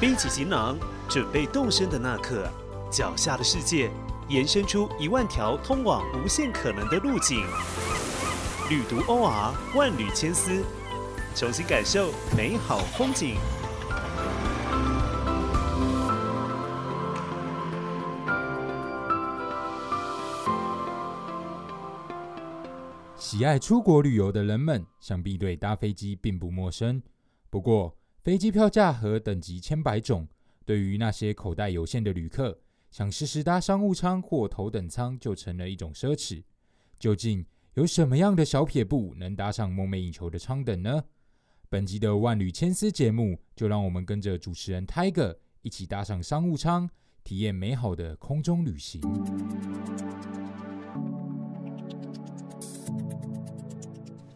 背起行囊，准备动身的那刻，脚下的世界延伸出一万条通往无限可能的路径。旅途 OR 万缕千丝，重新感受美好风景。喜爱出国旅游的人们，想必对搭飞机并不陌生。不过，飞机票价和等级千百种，对于那些口袋有限的旅客，想时时搭商务舱或头等舱就成了一种奢侈。究竟有什么样的小撇步能搭上梦寐以求的舱等呢？本集的万缕千丝节目，就让我们跟着主持人 Tiger 一起搭上商务舱，体验美好的空中旅行。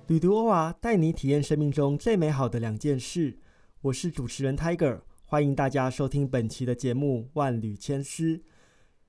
旅途欧娃带你体验生命中最美好的两件事。我是主持人 Tiger，欢迎大家收听本期的节目《万缕千丝》。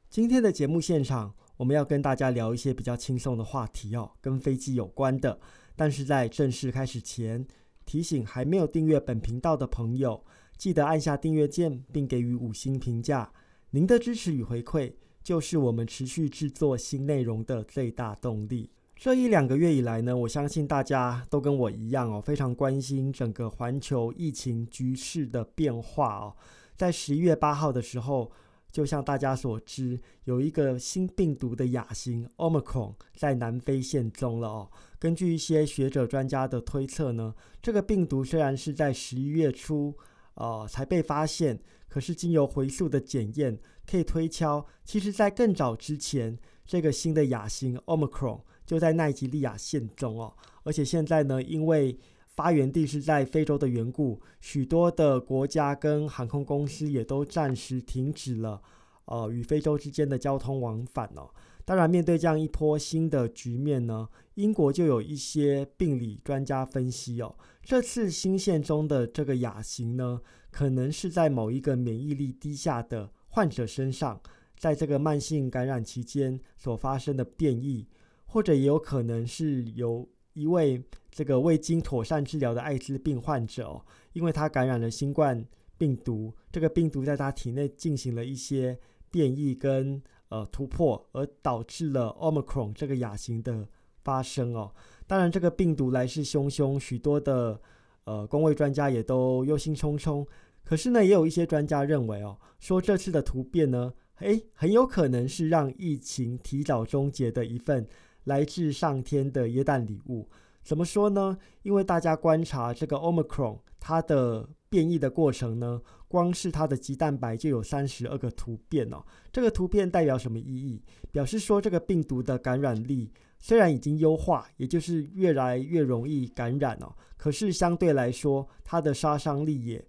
今天的节目现场，我们要跟大家聊一些比较轻松的话题哦，跟飞机有关的。但是在正式开始前，提醒还没有订阅本频道的朋友，记得按下订阅键，并给予五星评价。您的支持与回馈，就是我们持续制作新内容的最大动力。这一两个月以来呢，我相信大家都跟我一样哦，非常关心整个环球疫情局势的变化哦。在十一月八号的时候，就像大家所知，有一个新病毒的亚型 Omicron 在南非现踪了哦。根据一些学者专家的推测呢，这个病毒虽然是在十一月初呃才被发现，可是经由回溯的检验，可以推敲，其实在更早之前，这个新的亚型 Omicron。就在奈及利亚县中哦，而且现在呢，因为发源地是在非洲的缘故，许多的国家跟航空公司也都暂时停止了呃与非洲之间的交通往返哦。当然，面对这样一波新的局面呢，英国就有一些病理专家分析哦，这次新县中的这个亚型呢，可能是在某一个免疫力低下的患者身上，在这个慢性感染期间所发生的变异。或者也有可能是由一位这个未经妥善治疗的艾滋病患者哦，因为他感染了新冠病毒，这个病毒在他体内进行了一些变异跟呃突破，而导致了 Omicron 这个亚型的发生哦。当然，这个病毒来势汹汹，许多的呃工位专家也都忧心忡忡。可是呢，也有一些专家认为哦，说这次的突变呢，诶，很有可能是让疫情提早终结的一份。来自上天的耶诞礼物，怎么说呢？因为大家观察这个 Omicron 它的变异的过程呢，光是它的肌蛋白就有三十二个突变哦。这个突变代表什么意义？表示说这个病毒的感染力虽然已经优化，也就是越来越容易感染哦，可是相对来说，它的杀伤力也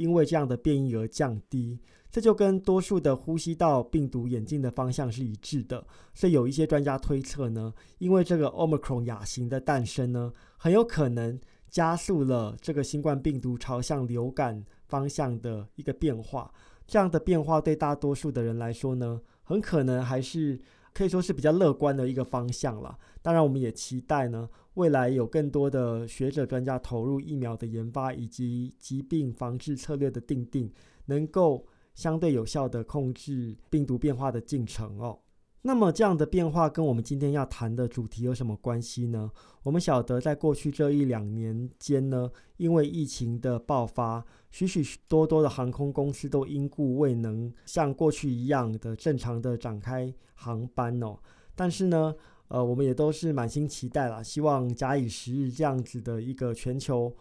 因为这样的变异而降低。这就跟多数的呼吸道病毒演进的方向是一致的，所以有一些专家推测呢，因为这个 Omicron 亚型的诞生呢，很有可能加速了这个新冠病毒朝向流感方向的一个变化。这样的变化对大多数的人来说呢，很可能还是可以说是比较乐观的一个方向了。当然，我们也期待呢，未来有更多的学者专家投入疫苗的研发以及疾病防治策略的定定，能够。相对有效的控制病毒变化的进程哦。那么这样的变化跟我们今天要谈的主题有什么关系呢？我们晓得，在过去这一两年间呢，因为疫情的爆发，许许多多的航空公司都因故未能像过去一样的正常的展开航班哦。但是呢，呃，我们也都是满心期待啦，希望假以时日，这样子的一个全球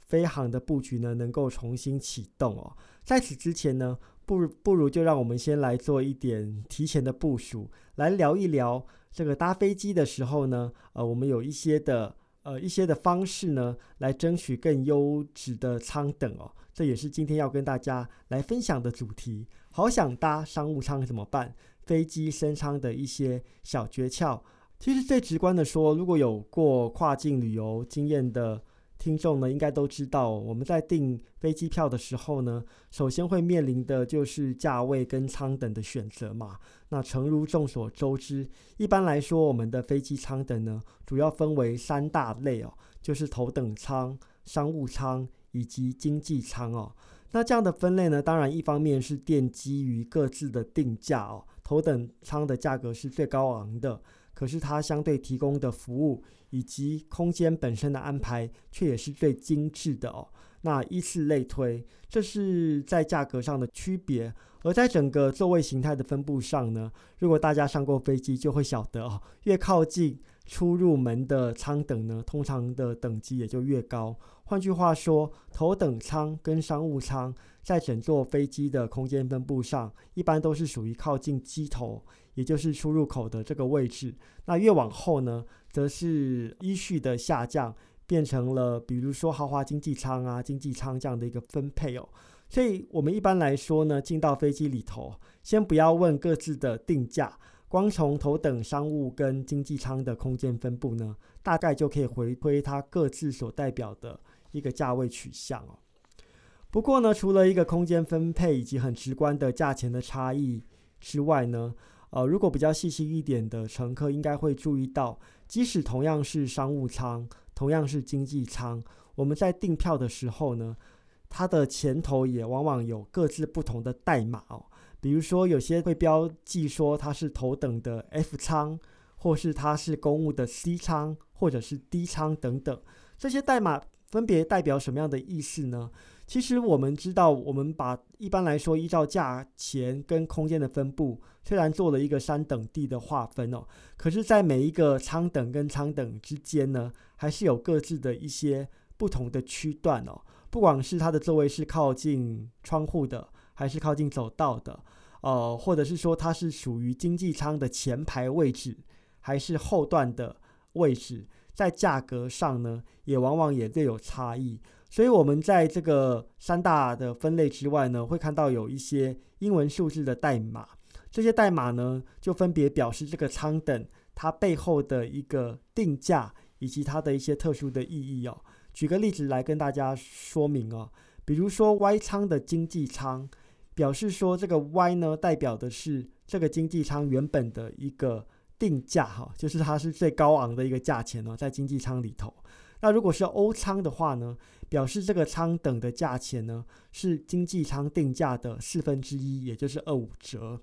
飞航的布局呢，能够重新启动哦。在此之前呢。不如不如就让我们先来做一点提前的部署，来聊一聊这个搭飞机的时候呢，呃，我们有一些的呃一些的方式呢，来争取更优质的舱等哦。这也是今天要跟大家来分享的主题。好想搭商务舱怎么办？飞机升舱的一些小诀窍。其实最直观的说，如果有过跨境旅游经验的。听众呢，应该都知道，我们在订飞机票的时候呢，首先会面临的就是价位跟舱等的选择嘛。那诚如众所周知，一般来说，我们的飞机舱等呢，主要分为三大类哦，就是头等舱、商务舱以及经济舱哦。那这样的分类呢，当然一方面是奠基于各自的定价哦，头等舱的价格是最高昂的，可是它相对提供的服务以及空间本身的安排却也是最精致的哦。那依次类推，这是在价格上的区别。而在整个座位形态的分布上呢，如果大家上过飞机，就会晓得哦，越靠近出入门的舱等呢，通常的等级也就越高。换句话说，头等舱跟商务舱在整座飞机的空间分布上，一般都是属于靠近机头，也就是出入口的这个位置。那越往后呢，则是依序的下降，变成了比如说豪华经济舱啊、经济舱这样的一个分配哦。所以，我们一般来说呢，进到飞机里头，先不要问各自的定价，光从头等商务跟经济舱的空间分布呢，大概就可以回推它各自所代表的一个价位取向哦。不过呢，除了一个空间分配以及很直观的价钱的差异之外呢，呃，如果比较细心一点的乘客应该会注意到，即使同样是商务舱，同样是经济舱，我们在订票的时候呢。它的前头也往往有各自不同的代码哦，比如说有些会标记说它是头等的 F 舱，或是它是公务的 C 舱，或者是 D 舱等等。这些代码分别代表什么样的意思呢？其实我们知道，我们把一般来说依照价钱跟空间的分布，虽然做了一个三等地的划分哦，可是，在每一个舱等跟舱等之间呢，还是有各自的一些不同的区段哦。不管是它的座位是靠近窗户的，还是靠近走道的，呃，或者是说它是属于经济舱的前排位置，还是后段的位置，在价格上呢，也往往也略有差异。所以，我们在这个三大的分类之外呢，会看到有一些英文数字的代码，这些代码呢，就分别表示这个舱等它背后的一个定价以及它的一些特殊的意义哦。举个例子来跟大家说明哦，比如说 Y 舱的经济舱，表示说这个 Y 呢代表的是这个经济舱原本的一个定价哈，就是它是最高昂的一个价钱哦，在经济舱里头。那如果是 O 舱的话呢，表示这个舱等的价钱呢是经济舱定价的四分之一，也就是二五折。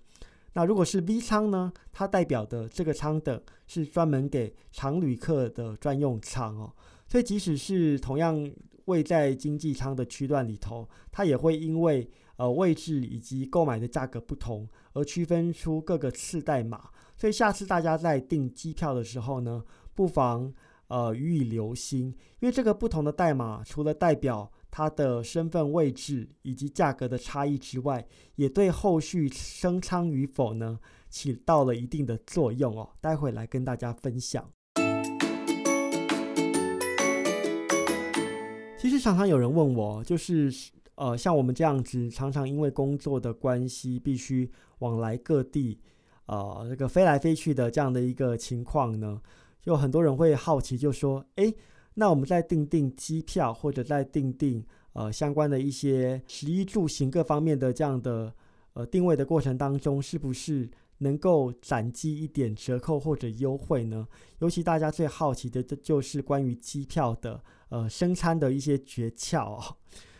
那如果是 V 舱呢，它代表的这个舱等是专门给常旅客的专用舱哦。所以，即使是同样位在经济舱的区段里头，它也会因为呃位置以及购买的价格不同而区分出各个次代码。所以，下次大家在订机票的时候呢，不妨呃予以留心，因为这个不同的代码除了代表它的身份位置以及价格的差异之外，也对后续升仓与否呢起到了一定的作用哦。待会来跟大家分享。其实常常有人问我，就是呃，像我们这样子，常常因为工作的关系，必须往来各地，呃，这个飞来飞去的这样的一个情况呢，就很多人会好奇，就说，哎，那我们在订订机票或者在订订呃相关的一些食衣住行各方面的这样的呃定位的过程当中，是不是能够攒积一点折扣或者优惠呢？尤其大家最好奇的，这就是关于机票的。呃，升餐的一些诀窍哦。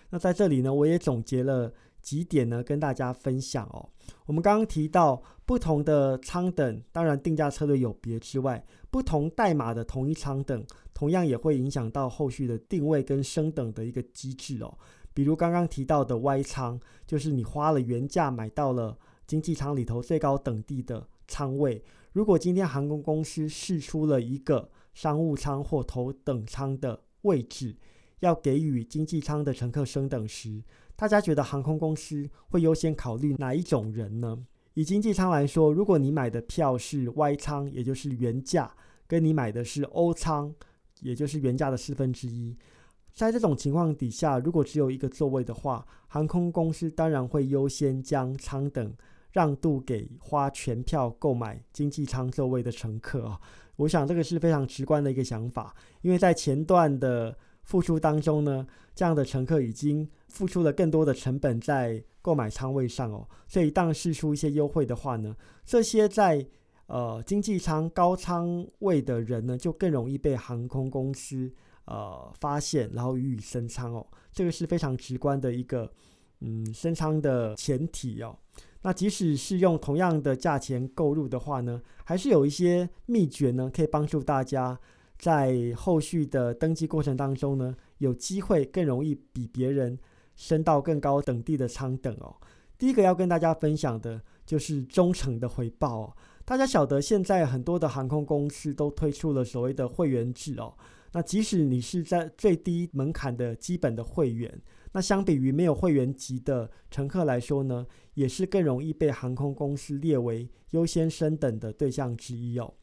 那在这里呢，我也总结了几点呢，跟大家分享哦。我们刚刚提到不同的舱等，当然定价策略有别之外，不同代码的同一舱等，同样也会影响到后续的定位跟升等的一个机制哦。比如刚刚提到的 Y 舱，就是你花了原价买到了经济舱里头最高等地的舱位。如果今天航空公司试出了一个商务舱或头等舱的位置要给予经济舱的乘客升等时，大家觉得航空公司会优先考虑哪一种人呢？以经济舱来说，如果你买的票是 Y 舱，也就是原价，跟你买的是 O 舱，也就是原价的四分之一，在这种情况底下，如果只有一个座位的话，航空公司当然会优先将舱等让渡给花全票购买经济舱座位的乘客啊。我想这个是非常直观的一个想法，因为在前段的付出当中呢，这样的乘客已经付出了更多的成本在购买仓位上哦，所以当试出一些优惠的话呢，这些在呃经济舱高仓位的人呢，就更容易被航空公司呃发现，然后予以升舱哦，这个是非常直观的一个嗯升舱的前提哦。那即使是用同样的价钱购入的话呢，还是有一些秘诀呢，可以帮助大家在后续的登记过程当中呢，有机会更容易比别人升到更高等地的舱等哦。第一个要跟大家分享的就是忠诚的回报哦。大家晓得，现在很多的航空公司都推出了所谓的会员制哦。那即使你是在最低门槛的基本的会员，那相比于没有会员级的乘客来说呢，也是更容易被航空公司列为优先升等的对象之一哦。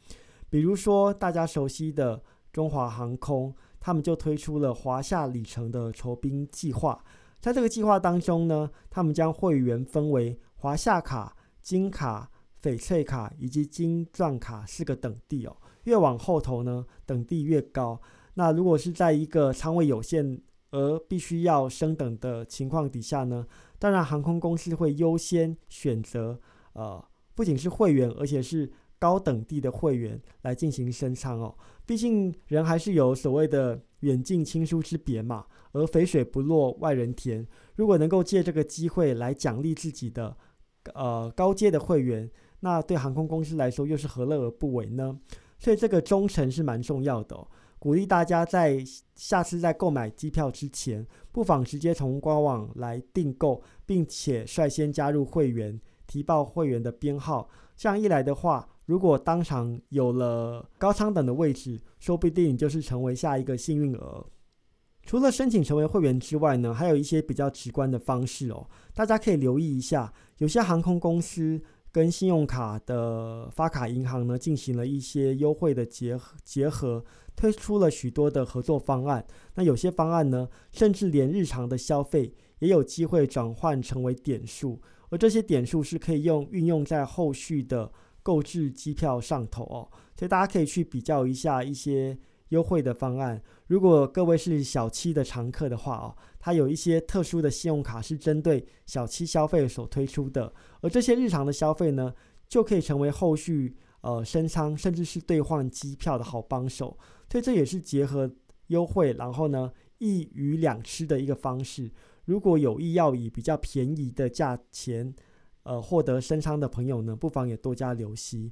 比如说大家熟悉的中华航空，他们就推出了华夏里程的酬宾计划。在这个计划当中呢，他们将会员分为华夏卡、金卡、翡翠卡以及金钻卡四个等地哦。越往后头呢，等地越高。那如果是在一个仓位有限而必须要升等的情况底下呢，当然航空公司会优先选择呃，不仅是会员，而且是高等地的会员来进行升舱哦。毕竟人还是有所谓的远近亲疏之别嘛。而肥水不落外人田，如果能够借这个机会来奖励自己的呃高阶的会员，那对航空公司来说又是何乐而不为呢？所以这个忠诚是蛮重要的，鼓励大家在下次在购买机票之前，不妨直接从官网来订购，并且率先加入会员，提报会员的编号。这样一来的话，如果当场有了高仓等的位置，说不定就是成为下一个幸运儿。除了申请成为会员之外呢，还有一些比较直观的方式哦，大家可以留意一下。有些航空公司跟信用卡的发卡银行呢，进行了一些优惠的结合结合，推出了许多的合作方案。那有些方案呢，甚至连日常的消费也有机会转换成为点数，而这些点数是可以用运用在后续的购置机票上头哦。所以大家可以去比较一下一些。优惠的方案，如果各位是小七的常客的话哦，它有一些特殊的信用卡是针对小七消费所推出的，而这些日常的消费呢，就可以成为后续呃升舱甚至是兑换机票的好帮手。所以这也是结合优惠，然后呢一鱼两吃的一个方式。如果有意要以比较便宜的价钱呃获得升舱的朋友呢，不妨也多加留心。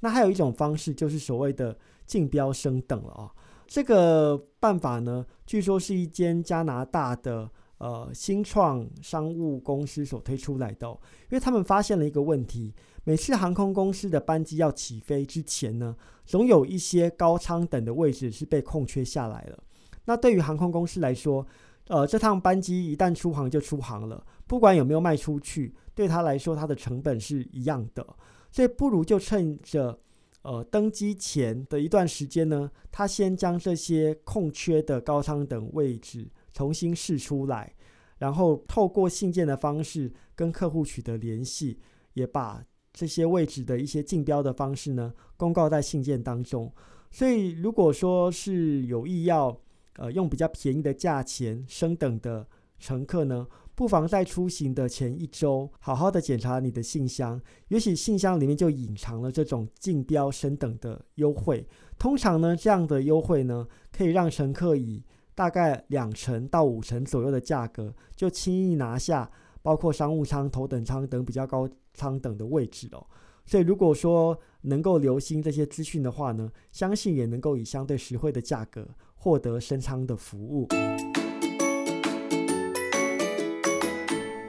那还有一种方式，就是所谓的竞标升等了啊。这个办法呢，据说是一间加拿大的呃新创商务公司所推出来的。因为他们发现了一个问题：每次航空公司的班机要起飞之前呢，总有一些高舱等的位置是被空缺下来了。那对于航空公司来说，呃，这趟班机一旦出航就出航了，不管有没有卖出去，对他来说，它的成本是一样的。所以不如就趁着，呃，登机前的一段时间呢，他先将这些空缺的高舱等位置重新试出来，然后透过信件的方式跟客户取得联系，也把这些位置的一些竞标的方式呢公告在信件当中。所以如果说是有意要，呃，用比较便宜的价钱升等的乘客呢？不妨在出行的前一周，好好的检查你的信箱，也许信箱里面就隐藏了这种竞标升等的优惠。通常呢，这样的优惠呢，可以让乘客以大概两成到五成左右的价格，就轻易拿下包括商务舱、头等舱等比较高舱等的位置哦。所以，如果说能够留心这些资讯的话呢，相信也能够以相对实惠的价格获得升舱的服务。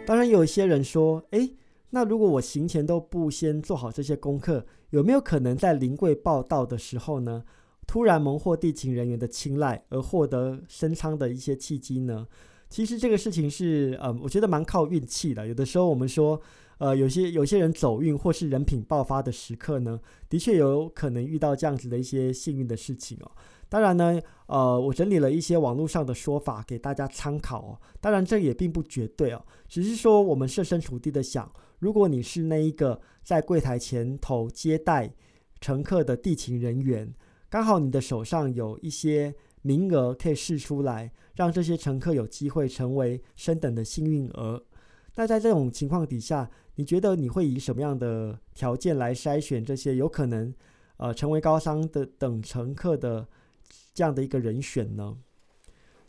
当然，有一些人说：“诶，那如果我行前都不先做好这些功课，有没有可能在临柜报到的时候呢，突然蒙获地勤人员的青睐而获得升舱的一些契机呢？”其实这个事情是，嗯，我觉得蛮靠运气的。有的时候我们说，呃，有些有些人走运或是人品爆发的时刻呢，的确有可能遇到这样子的一些幸运的事情哦。当然呢，呃，我整理了一些网络上的说法给大家参考哦。当然，这也并不绝对哦，只是说我们设身处地的想，如果你是那一个在柜台前头接待乘客的地勤人员，刚好你的手上有一些名额可以试出来，让这些乘客有机会成为升等的幸运儿。那在这种情况底下，你觉得你会以什么样的条件来筛选这些有可能呃成为高商的等乘客的？这样的一个人选呢，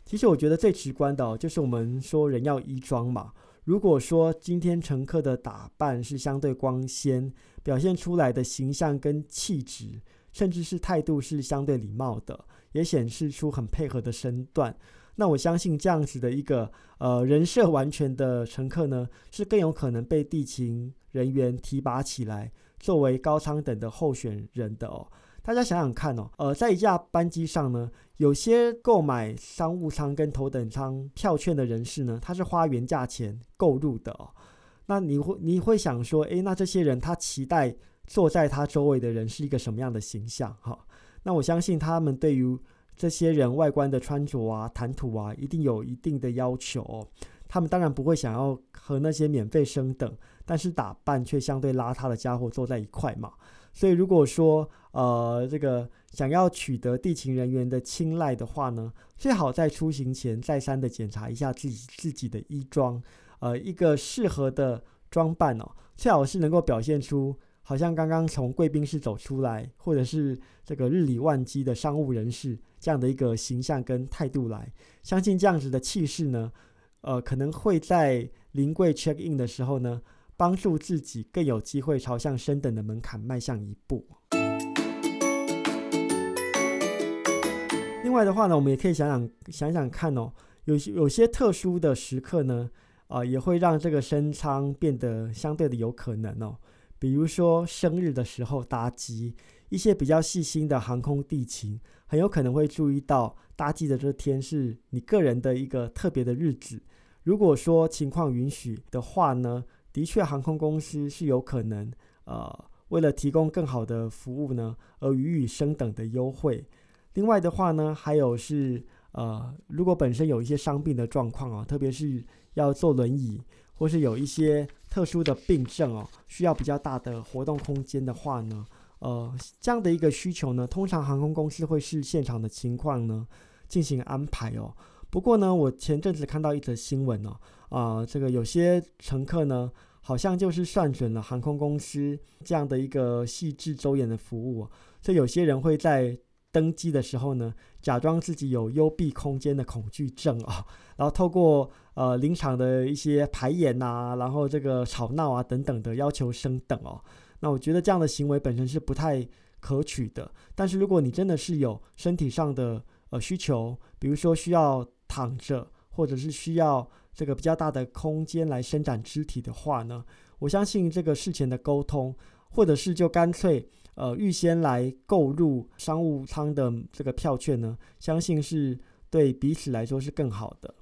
其实我觉得最直观的，就是我们说人要衣装嘛。如果说今天乘客的打扮是相对光鲜，表现出来的形象跟气质，甚至是态度是相对礼貌的，也显示出很配合的身段，那我相信这样子的一个呃人设完全的乘客呢，是更有可能被地勤人员提拔起来，作为高舱等的候选人的哦。大家想想看哦，呃，在一架班机上呢，有些购买商务舱跟头等舱票券的人士呢，他是花原价钱购入的哦。那你会你会想说，诶，那这些人他期待坐在他周围的人是一个什么样的形象？哈，那我相信他们对于这些人外观的穿着啊、谈吐啊，一定有一定的要求。他们当然不会想要和那些免费升等，但是打扮却相对邋遢的家伙坐在一块嘛。所以，如果说呃这个想要取得地勤人员的青睐的话呢，最好在出行前再三的检查一下自己自己的衣装，呃，一个适合的装扮哦，最好是能够表现出好像刚刚从贵宾室走出来，或者是这个日理万机的商务人士这样的一个形象跟态度来。相信这样子的气势呢，呃，可能会在临柜 check in 的时候呢。帮助自己更有机会朝向升等的门槛迈向一步。另外的话呢，我们也可以想想想想看哦，有有些特殊的时刻呢，啊，也会让这个升舱变得相对的有可能哦。比如说生日的时候搭机，一些比较细心的航空地勤很有可能会注意到搭机的这天是你个人的一个特别的日子。如果说情况允许的话呢？的确，航空公司是有可能，呃，为了提供更好的服务呢，而予以升等的优惠。另外的话呢，还有是，呃，如果本身有一些伤病的状况啊，特别是要坐轮椅，或是有一些特殊的病症哦，需要比较大的活动空间的话呢，呃，这样的一个需求呢，通常航空公司会视现场的情况呢进行安排哦。不过呢，我前阵子看到一则新闻哦。啊，这个有些乘客呢，好像就是算准了航空公司这样的一个细致周延的服务，所以有些人会在登机的时候呢，假装自己有幽闭空间的恐惧症啊，然后透过呃临场的一些排演呐，然后这个吵闹啊等等的要求升等哦。那我觉得这样的行为本身是不太可取的。但是如果你真的是有身体上的呃需求，比如说需要躺着，或者是需要这个比较大的空间来伸展肢体的话呢，我相信这个事前的沟通，或者是就干脆呃预先来购入商务舱的这个票券呢，相信是对彼此来说是更好的。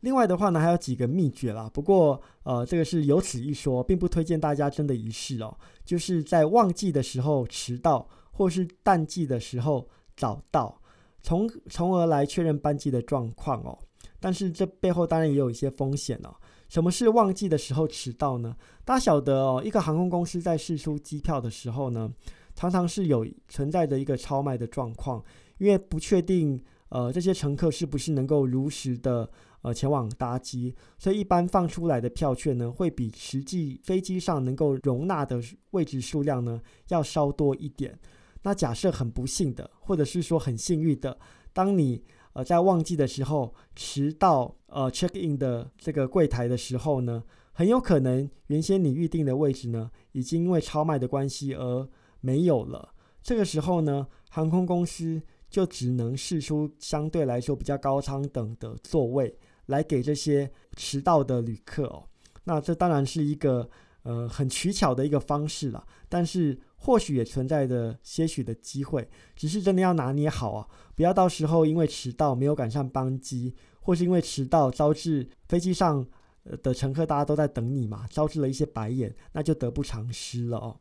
另外的话呢，还有几个秘诀啦，不过呃这个是有此一说，并不推荐大家真的一试哦。就是在旺季的时候迟到，或是淡季的时候早到，从从而来确认班机的状况哦。但是这背后当然也有一些风险哦。什么是旺季的时候迟到呢？大家晓得哦，一个航空公司在试出机票的时候呢，常常是有存在着一个超卖的状况，因为不确定呃这些乘客是不是能够如实的呃前往搭机，所以一般放出来的票券呢，会比实际飞机上能够容纳的位置数量呢要稍多一点。那假设很不幸的，或者是说很幸运的，当你呃，在旺季的时候迟到，呃，check in 的这个柜台的时候呢，很有可能原先你预定的位置呢，已经因为超卖的关系而没有了。这个时候呢，航空公司就只能试出相对来说比较高舱等的座位来给这些迟到的旅客哦。那这当然是一个呃很取巧的一个方式了，但是。或许也存在着些许的机会，只是真的要拿捏好啊，不要到时候因为迟到没有赶上班机，或是因为迟到招致飞机上的乘客大家都在等你嘛，招致了一些白眼，那就得不偿失了哦。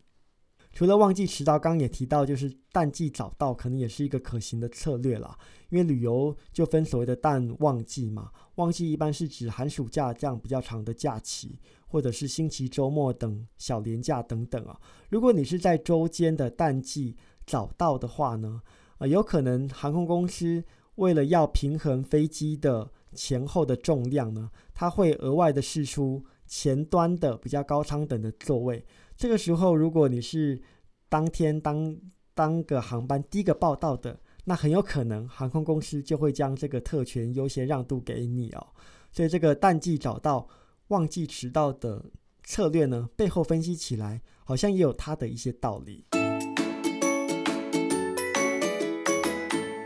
除了旺季迟到，刚刚也提到，就是淡季早到，可能也是一个可行的策略了。因为旅游就分所谓的淡旺季嘛，旺季一般是指寒暑假这样比较长的假期，或者是星期周末等小年假等等啊。如果你是在周间的淡季早到的话呢，呃，有可能航空公司为了要平衡飞机的前后的重量呢，它会额外的试出前端的比较高舱等的座位。这个时候，如果你是当天当当个航班第一个报道的，那很有可能航空公司就会将这个特权优先让渡给你哦。所以这个淡季找到，忘记迟到的策略呢，背后分析起来好像也有它的一些道理。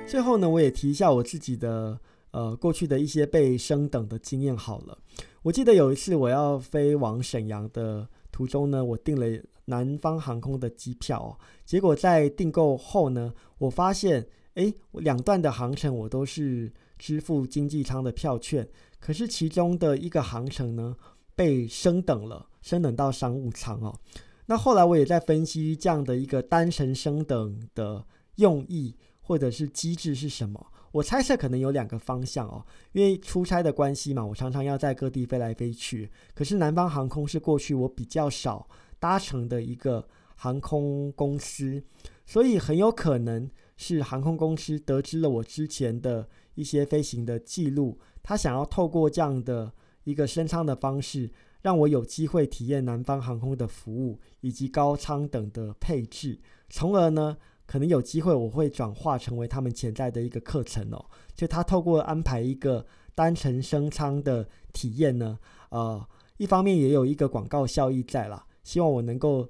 最后呢，我也提一下我自己的呃过去的一些被升等的经验好了。我记得有一次我要飞往沈阳的途中呢，我订了南方航空的机票哦，结果在订购后呢，我发现哎，两段的航程我都是支付经济舱的票券，可是其中的一个航程呢被升等了，升等到商务舱哦。那后来我也在分析这样的一个单程升等的用意。或者是机制是什么？我猜测可能有两个方向哦，因为出差的关系嘛，我常常要在各地飞来飞去。可是南方航空是过去我比较少搭乘的一个航空公司，所以很有可能是航空公司得知了我之前的一些飞行的记录，他想要透过这样的一个升舱的方式，让我有机会体验南方航空的服务以及高舱等的配置，从而呢。可能有机会，我会转化成为他们潜在的一个课程哦。就他透过安排一个单程升舱的体验呢，呃，一方面也有一个广告效益在啦。希望我能够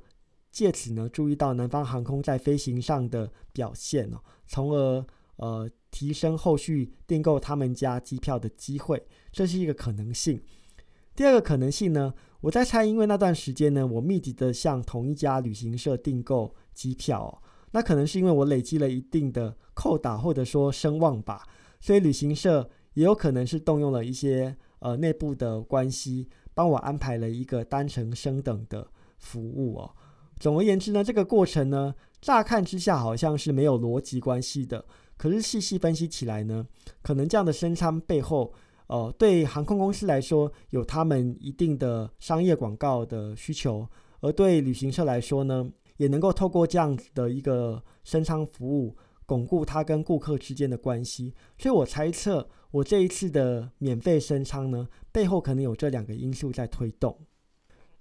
借此呢，注意到南方航空在飞行上的表现哦，从而呃提升后续订购他们家机票的机会，这是一个可能性。第二个可能性呢，我在猜，因为那段时间呢，我密集的向同一家旅行社订购机票。那可能是因为我累积了一定的扣打或者说声望吧，所以旅行社也有可能是动用了一些呃内部的关系，帮我安排了一个单程升等的服务哦。总而言之呢，这个过程呢，乍看之下好像是没有逻辑关系的，可是细细分析起来呢，可能这样的升舱背后，呃，对航空公司来说有他们一定的商业广告的需求，而对旅行社来说呢。也能够透过这样子的一个升舱服务，巩固他跟顾客之间的关系。所以我猜测，我这一次的免费升舱呢，背后可能有这两个因素在推动。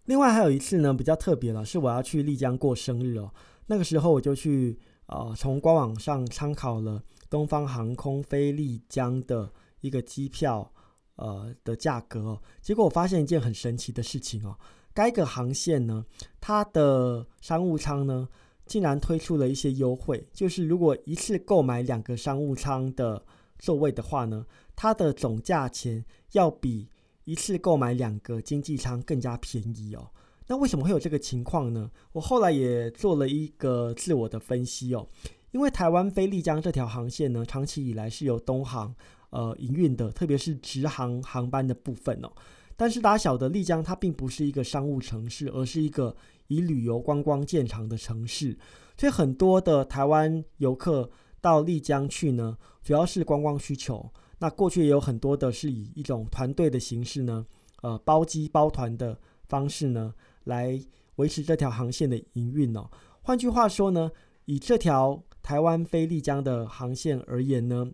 另外还有一次呢，比较特别了，是我要去丽江过生日哦。那个时候我就去呃，从官网上参考了东方航空飞丽江的一个机票呃的价格哦，结果我发现一件很神奇的事情哦。该个航线呢，它的商务舱呢，竟然推出了一些优惠，就是如果一次购买两个商务舱的座位的话呢，它的总价钱要比一次购买两个经济舱更加便宜哦。那为什么会有这个情况呢？我后来也做了一个自我的分析哦，因为台湾飞丽江这条航线呢，长期以来是由东航呃营运的，特别是直航航班的部分哦。但是大家晓得，丽江它并不是一个商务城市，而是一个以旅游观光见长的城市。所以很多的台湾游客到丽江去呢，主要是观光需求。那过去也有很多的是以一种团队的形式呢，呃，包机包团的方式呢，来维持这条航线的营运哦。换句话说呢，以这条台湾飞丽江的航线而言呢，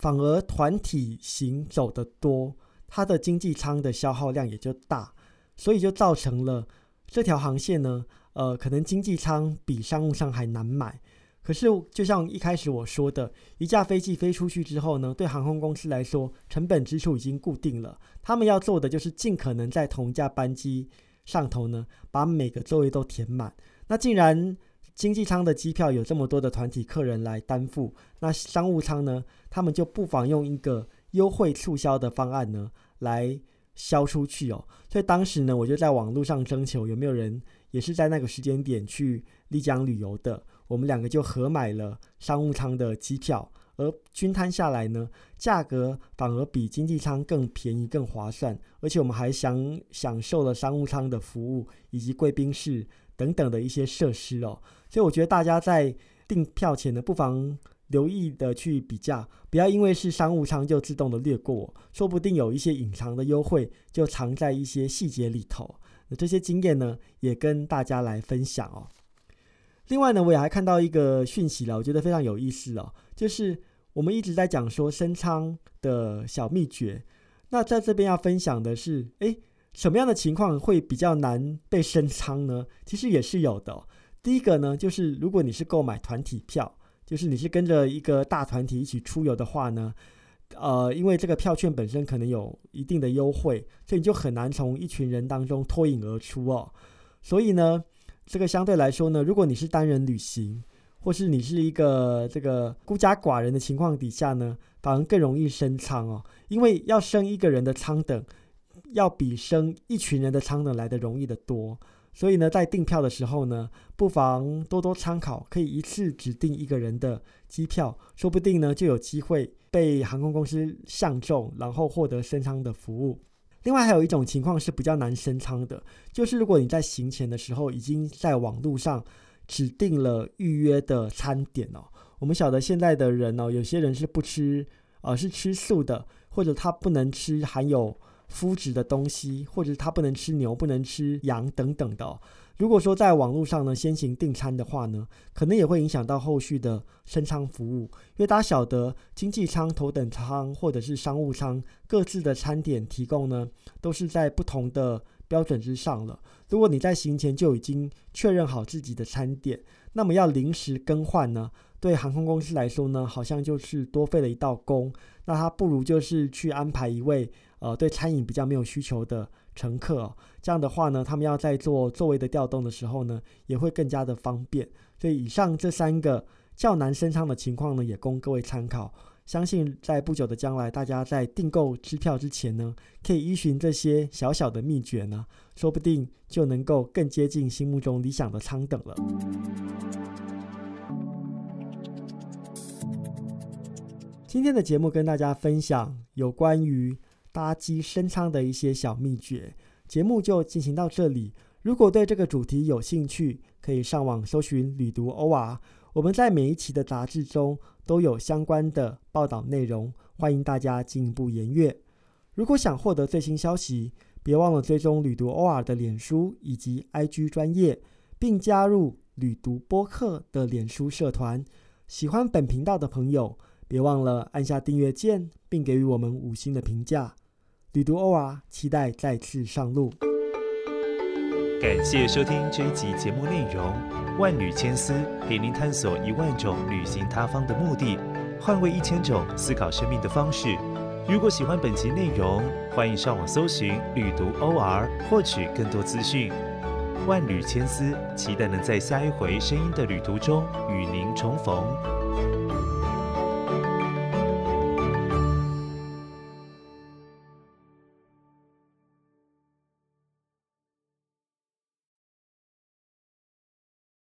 反而团体行走的多。它的经济舱的消耗量也就大，所以就造成了这条航线呢，呃，可能经济舱比商务舱还难买。可是就像一开始我说的，一架飞机飞出去之后呢，对航空公司来说，成本支出已经固定了，他们要做的就是尽可能在同一架班机上头呢，把每个座位都填满。那既然经济舱的机票有这么多的团体客人来担负，那商务舱呢，他们就不妨用一个。优惠促销的方案呢，来销出去哦。所以当时呢，我就在网络上征求有没有人也是在那个时间点去丽江旅游的。我们两个就合买了商务舱的机票，而均摊下来呢，价格反而比经济舱更便宜、更划算。而且我们还享享受了商务舱的服务以及贵宾室等等的一些设施哦。所以我觉得大家在订票前呢，不妨。留意的去比价，不要因为是商务舱就自动的略过，说不定有一些隐藏的优惠就藏在一些细节里头。那这些经验呢，也跟大家来分享哦。另外呢，我也还看到一个讯息了，我觉得非常有意思哦，就是我们一直在讲说升舱的小秘诀。那在这边要分享的是，诶，什么样的情况会比较难被升舱呢？其实也是有的。第一个呢，就是如果你是购买团体票。就是你是跟着一个大团体一起出游的话呢，呃，因为这个票券本身可能有一定的优惠，所以你就很难从一群人当中脱颖而出哦。所以呢，这个相对来说呢，如果你是单人旅行，或是你是一个这个孤家寡人的情况底下呢，反而更容易升舱哦，因为要升一个人的舱等，要比升一群人的舱等来的容易的多。所以呢，在订票的时候呢，不妨多多参考，可以一次只订一个人的机票，说不定呢就有机会被航空公司相中，然后获得升舱的服务。另外还有一种情况是比较难升舱的，就是如果你在行前的时候已经在网络上指定了预约的餐点哦，我们晓得现在的人哦，有些人是不吃，呃，是吃素的，或者他不能吃含有。肤质的东西，或者是他不能吃牛、不能吃羊等等的。如果说在网络上呢先行订餐的话呢，可能也会影响到后续的升舱服务。因为大家晓得，经济舱、头等舱或者是商务舱各自的餐点提供呢，都是在不同的标准之上了。如果你在行前就已经确认好自己的餐点，那么要临时更换呢，对航空公司来说呢，好像就是多费了一道工。那他不如就是去安排一位。呃，对餐饮比较没有需求的乘客，这样的话呢，他们要在做座位的调动的时候呢，也会更加的方便。所以以上这三个较难升舱的情况呢，也供各位参考。相信在不久的将来，大家在订购支票之前呢，可以依循这些小小的秘诀呢，说不定就能够更接近心目中理想的舱等了。今天的节目跟大家分享有关于。搭机升舱的一些小秘诀，节目就进行到这里。如果对这个主题有兴趣，可以上网搜寻“旅读 OR”。我们在每一期的杂志中都有相关的报道内容，欢迎大家进一步研阅。如果想获得最新消息，别忘了追踪“旅读 OR” 的脸书以及 IG 专业，并加入“旅读播客”的脸书社团。喜欢本频道的朋友，别忘了按下订阅键，并给予我们五星的评价。旅读欧啊，期待再次上路。感谢收听这一集节目内容。万缕千丝陪您探索一万种旅行他方的目的，换位一千种思考生命的方式。如果喜欢本集内容，欢迎上网搜寻“旅读 OR” 获取更多资讯。万缕千丝，期待能在下一回声音的旅途中与您重逢。